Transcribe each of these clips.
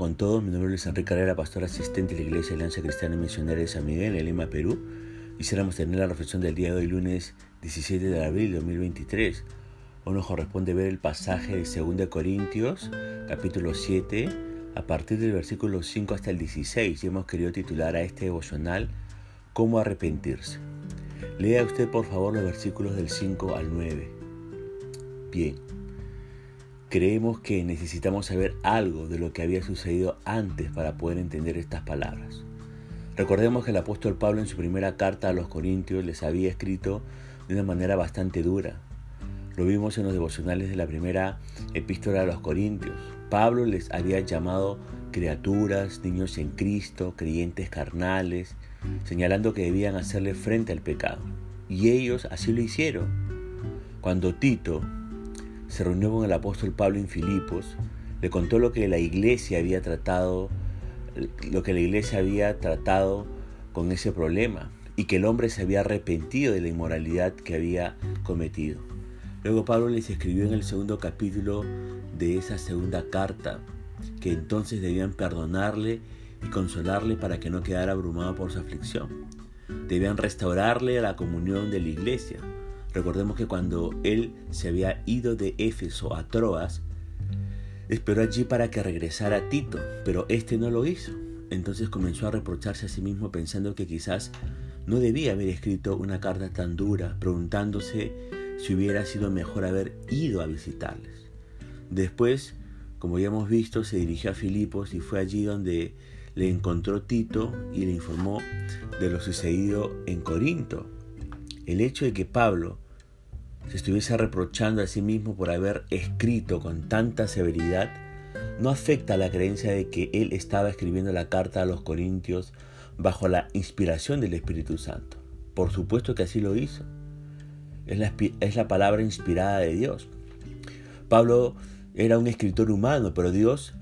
con todos, mi nombre es Enrique Carrera, pastor asistente de la Iglesia Alianza Cristiana y Misionera de San Miguel en Lima, Perú. Quisiéramos tener la reflexión del día de hoy, lunes 17 de abril de 2023. Hoy nos corresponde ver el pasaje de 2 Corintios, capítulo 7, a partir del versículo 5 hasta el 16. Y hemos querido titular a este devocional ¿Cómo arrepentirse? Lea usted por favor los versículos del 5 al 9. Bien, Creemos que necesitamos saber algo de lo que había sucedido antes para poder entender estas palabras. Recordemos que el apóstol Pablo en su primera carta a los Corintios les había escrito de una manera bastante dura. Lo vimos en los devocionales de la primera epístola a los Corintios. Pablo les había llamado criaturas, niños en Cristo, creyentes carnales, señalando que debían hacerle frente al pecado. Y ellos así lo hicieron. Cuando Tito, se reunió con el apóstol Pablo en Filipos, le contó lo que la iglesia había tratado, lo que la iglesia había tratado con ese problema y que el hombre se había arrepentido de la inmoralidad que había cometido. Luego Pablo les escribió en el segundo capítulo de esa segunda carta que entonces debían perdonarle y consolarle para que no quedara abrumado por su aflicción. Debían restaurarle la comunión de la iglesia, Recordemos que cuando él se había ido de Éfeso a Troas, esperó allí para que regresara Tito, pero este no lo hizo. Entonces comenzó a reprocharse a sí mismo pensando que quizás no debía haber escrito una carta tan dura, preguntándose si hubiera sido mejor haber ido a visitarles. Después, como ya hemos visto, se dirigió a Filipos y fue allí donde le encontró Tito y le informó de lo sucedido en Corinto. El hecho de que Pablo se estuviese reprochando a sí mismo por haber escrito con tanta severidad no afecta la creencia de que él estaba escribiendo la carta a los Corintios bajo la inspiración del Espíritu Santo. Por supuesto que así lo hizo. Es la, es la palabra inspirada de Dios. Pablo era un escritor humano, pero Dios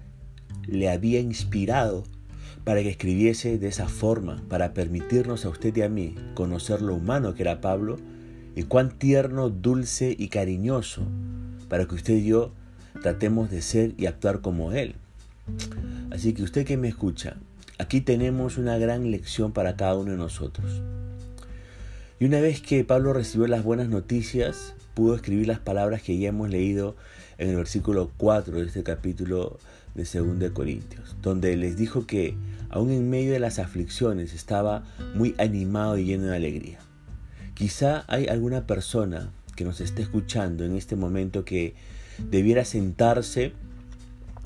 le había inspirado para que escribiese de esa forma, para permitirnos a usted y a mí conocer lo humano que era Pablo y cuán tierno, dulce y cariñoso, para que usted y yo tratemos de ser y actuar como Él. Así que usted que me escucha, aquí tenemos una gran lección para cada uno de nosotros. Y una vez que Pablo recibió las buenas noticias, pudo escribir las palabras que ya hemos leído en el versículo 4 de este capítulo de 2 de Corintios, donde les dijo que aún en medio de las aflicciones estaba muy animado y lleno de alegría. Quizá hay alguna persona que nos esté escuchando en este momento que debiera sentarse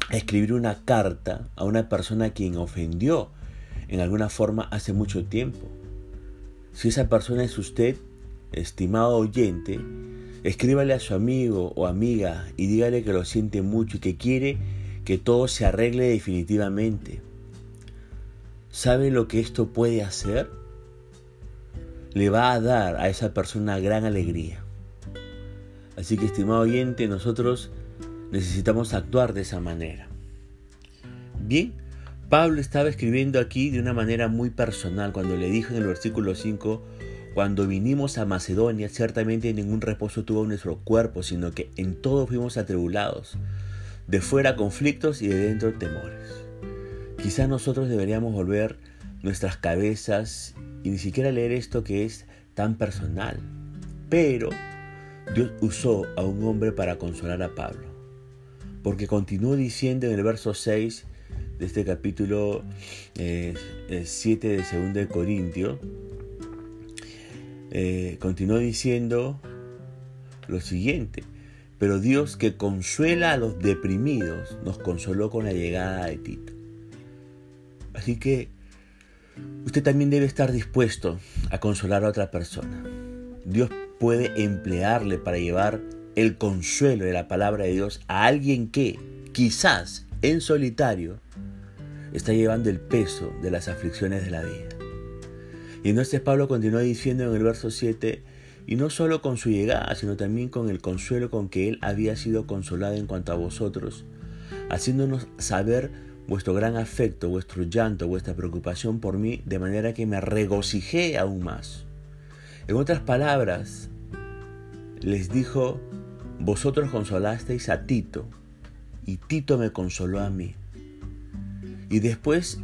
a escribir una carta a una persona a quien ofendió en alguna forma hace mucho tiempo. Si esa persona es usted, estimado oyente, escríbale a su amigo o amiga y dígale que lo siente mucho y que quiere que todo se arregle definitivamente. ¿Sabe lo que esto puede hacer? Le va a dar a esa persona gran alegría. Así que, estimado oyente, nosotros necesitamos actuar de esa manera. Bien, Pablo estaba escribiendo aquí de una manera muy personal cuando le dijo en el versículo 5, cuando vinimos a Macedonia, ciertamente ningún reposo tuvo nuestro cuerpo, sino que en todo fuimos atribulados de fuera conflictos y de dentro temores. Quizás nosotros deberíamos volver nuestras cabezas y ni siquiera leer esto que es tan personal. Pero Dios usó a un hombre para consolar a Pablo. Porque continuó diciendo en el verso 6 de este capítulo 7 eh, de 2 de Corintio, eh, continuó diciendo lo siguiente, pero Dios que consuela a los deprimidos nos consoló con la llegada de Tito. Así que usted también debe estar dispuesto a consolar a otra persona. Dios puede emplearle para llevar el consuelo de la palabra de Dios a alguien que quizás en solitario está llevando el peso de las aflicciones de la vida. Y entonces Pablo continúa diciendo en el verso 7, y no solo con su llegada, sino también con el consuelo con que Él había sido consolado en cuanto a vosotros, haciéndonos saber vuestro gran afecto, vuestro llanto, vuestra preocupación por mí, de manera que me regocijé aún más. En otras palabras, les dijo, vosotros consolasteis a Tito, y Tito me consoló a mí. Y después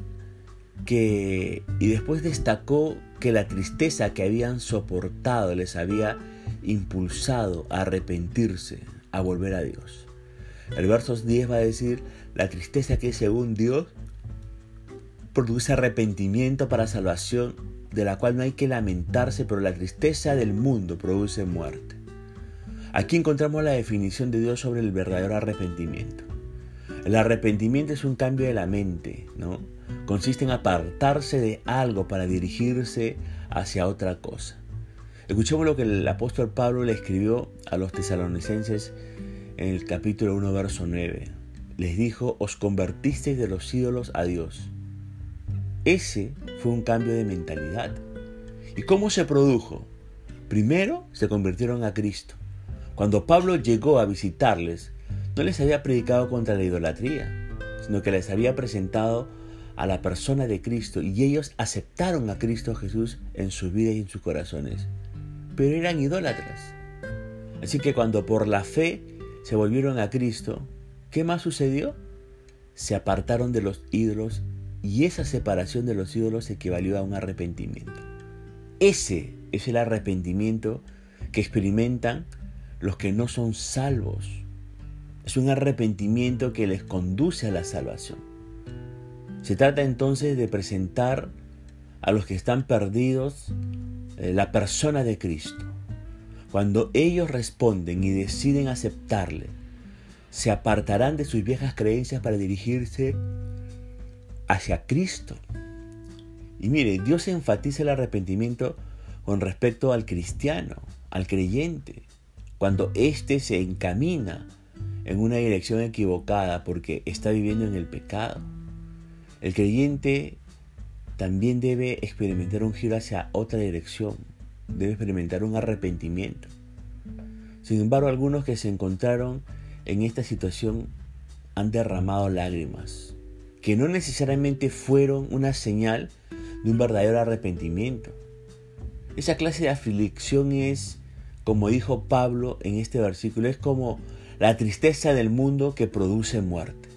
que y después destacó que la tristeza que habían soportado les había impulsado a arrepentirse, a volver a Dios. El verso 10 va a decir, la tristeza que según Dios produce arrepentimiento para salvación, de la cual no hay que lamentarse, pero la tristeza del mundo produce muerte. Aquí encontramos la definición de Dios sobre el verdadero arrepentimiento. El arrepentimiento es un cambio de la mente, ¿no? Consiste en apartarse de algo para dirigirse hacia otra cosa. Escuchemos lo que el apóstol Pablo le escribió a los tesalonicenses en el capítulo 1, verso 9. Les dijo, os convertisteis de los ídolos a Dios. Ese fue un cambio de mentalidad. ¿Y cómo se produjo? Primero se convirtieron a Cristo. Cuando Pablo llegó a visitarles, no les había predicado contra la idolatría, sino que les había presentado a la persona de Cristo y ellos aceptaron a Cristo Jesús en su vida y en sus corazones. Pero eran idólatras. Así que cuando por la fe se volvieron a Cristo, ¿qué más sucedió? Se apartaron de los ídolos y esa separación de los ídolos equivalió a un arrepentimiento. Ese es el arrepentimiento que experimentan los que no son salvos. Es un arrepentimiento que les conduce a la salvación. Se trata entonces de presentar a los que están perdidos eh, la persona de Cristo. Cuando ellos responden y deciden aceptarle, se apartarán de sus viejas creencias para dirigirse hacia Cristo. Y mire, Dios enfatiza el arrepentimiento con respecto al cristiano, al creyente, cuando éste se encamina en una dirección equivocada porque está viviendo en el pecado. El creyente también debe experimentar un giro hacia otra dirección, debe experimentar un arrepentimiento. Sin embargo, algunos que se encontraron en esta situación han derramado lágrimas, que no necesariamente fueron una señal de un verdadero arrepentimiento. Esa clase de aflicción es, como dijo Pablo en este versículo, es como la tristeza del mundo que produce muerte.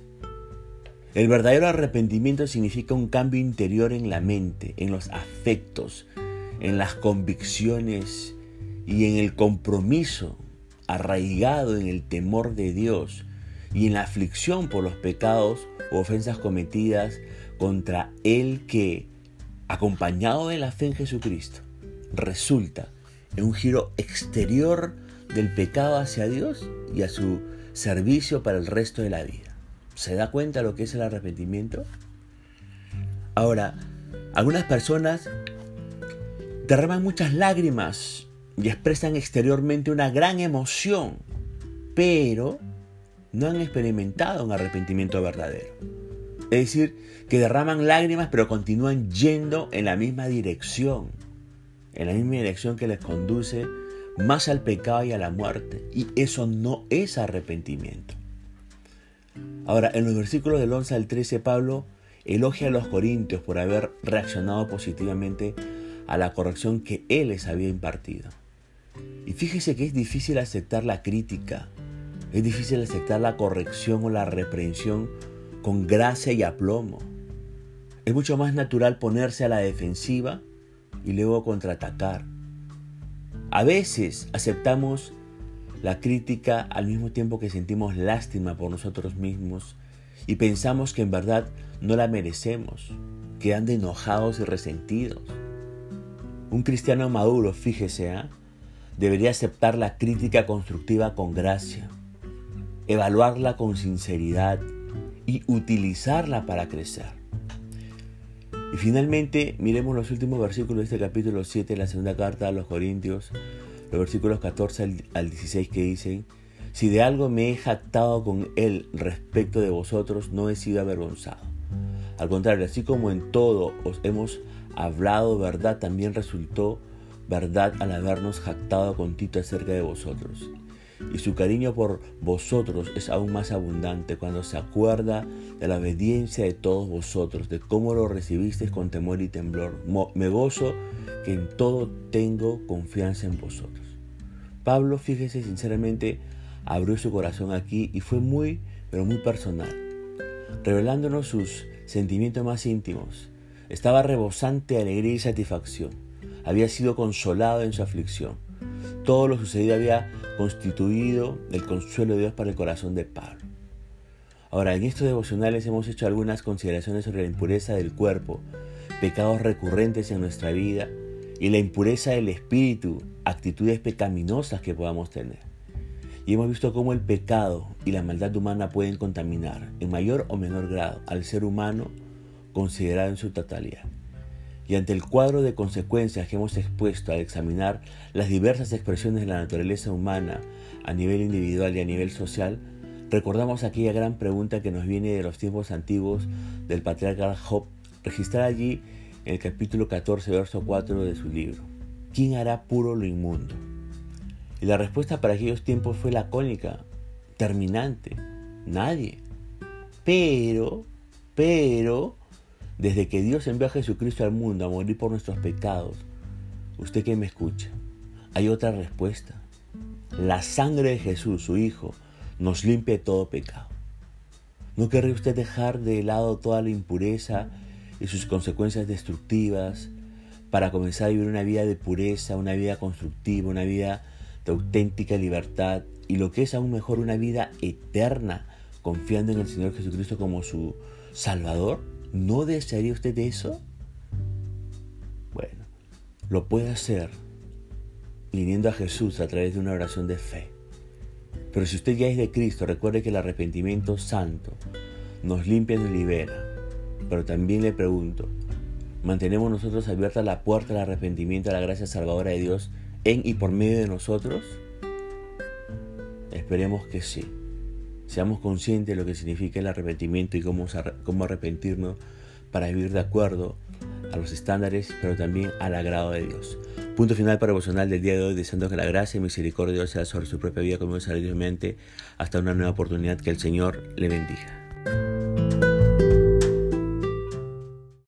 El verdadero arrepentimiento significa un cambio interior en la mente, en los afectos, en las convicciones y en el compromiso arraigado en el temor de Dios y en la aflicción por los pecados o ofensas cometidas contra el que, acompañado de la fe en Jesucristo, resulta en un giro exterior del pecado hacia Dios y a su servicio para el resto de la vida. ¿Se da cuenta lo que es el arrepentimiento? Ahora, algunas personas derraman muchas lágrimas y expresan exteriormente una gran emoción, pero no han experimentado un arrepentimiento verdadero. Es decir, que derraman lágrimas pero continúan yendo en la misma dirección, en la misma dirección que les conduce más al pecado y a la muerte. Y eso no es arrepentimiento. Ahora, en los versículos del 11 al 13, Pablo elogia a los corintios por haber reaccionado positivamente a la corrección que él les había impartido. Y fíjese que es difícil aceptar la crítica, es difícil aceptar la corrección o la reprensión con gracia y aplomo. Es mucho más natural ponerse a la defensiva y luego contraatacar. A veces aceptamos la crítica al mismo tiempo que sentimos lástima por nosotros mismos y pensamos que en verdad no la merecemos, quedando enojados y resentidos. Un cristiano maduro, fíjese, ¿eh? debería aceptar la crítica constructiva con gracia, evaluarla con sinceridad y utilizarla para crecer. Y finalmente, miremos los últimos versículos de este capítulo 7 de la segunda carta a los Corintios, los versículos 14 al 16 que dicen, si de algo me he jactado con él respecto de vosotros, no he sido avergonzado. Al contrario, así como en todo os hemos hablado verdad, también resultó verdad al habernos jactado con Tito acerca de vosotros. Y su cariño por vosotros es aún más abundante cuando se acuerda de la obediencia de todos vosotros, de cómo lo recibisteis con temor y temblor. Me gozo que en todo tengo confianza en vosotros. Pablo, fíjese sinceramente, abrió su corazón aquí y fue muy, pero muy personal, revelándonos sus sentimientos más íntimos. Estaba rebosante de alegría y satisfacción. Había sido consolado en su aflicción. Todo lo sucedido había constituido el consuelo de Dios para el corazón de Pablo. Ahora, en estos devocionales hemos hecho algunas consideraciones sobre la impureza del cuerpo, pecados recurrentes en nuestra vida y la impureza del espíritu, actitudes pecaminosas que podamos tener. Y hemos visto cómo el pecado y la maldad humana pueden contaminar, en mayor o menor grado, al ser humano considerado en su totalidad. Y ante el cuadro de consecuencias que hemos expuesto al examinar las diversas expresiones de la naturaleza humana a nivel individual y a nivel social, Recordamos aquella gran pregunta que nos viene de los tiempos antiguos del patriarca Job, registrada allí en el capítulo 14, verso 4 de su libro. ¿Quién hará puro lo inmundo? Y la respuesta para aquellos tiempos fue lacónica, terminante, nadie. Pero, pero, desde que Dios envió a Jesucristo al mundo a morir por nuestros pecados, usted que me escucha, hay otra respuesta. La sangre de Jesús, su Hijo, nos limpie todo pecado. ¿No querría usted dejar de lado toda la impureza y sus consecuencias destructivas para comenzar a vivir una vida de pureza, una vida constructiva, una vida de auténtica libertad y lo que es aún mejor, una vida eterna, confiando en el Señor Jesucristo como su Salvador? ¿No desearía usted eso? Bueno, lo puede hacer viniendo a Jesús a través de una oración de fe. Pero si usted ya es de Cristo, recuerde que el arrepentimiento santo nos limpia y nos libera. Pero también le pregunto, ¿mantenemos nosotros abierta la puerta al arrepentimiento, a la gracia salvadora de Dios en y por medio de nosotros? Esperemos que sí. Seamos conscientes de lo que significa el arrepentimiento y cómo, cómo arrepentirnos para vivir de acuerdo a los estándares, pero también al agrado de Dios. Punto final para devocional del día de hoy, deseando que la gracia y misericordia de Dios sea sobre su propia vida como mente hasta una nueva oportunidad que el Señor le bendiga.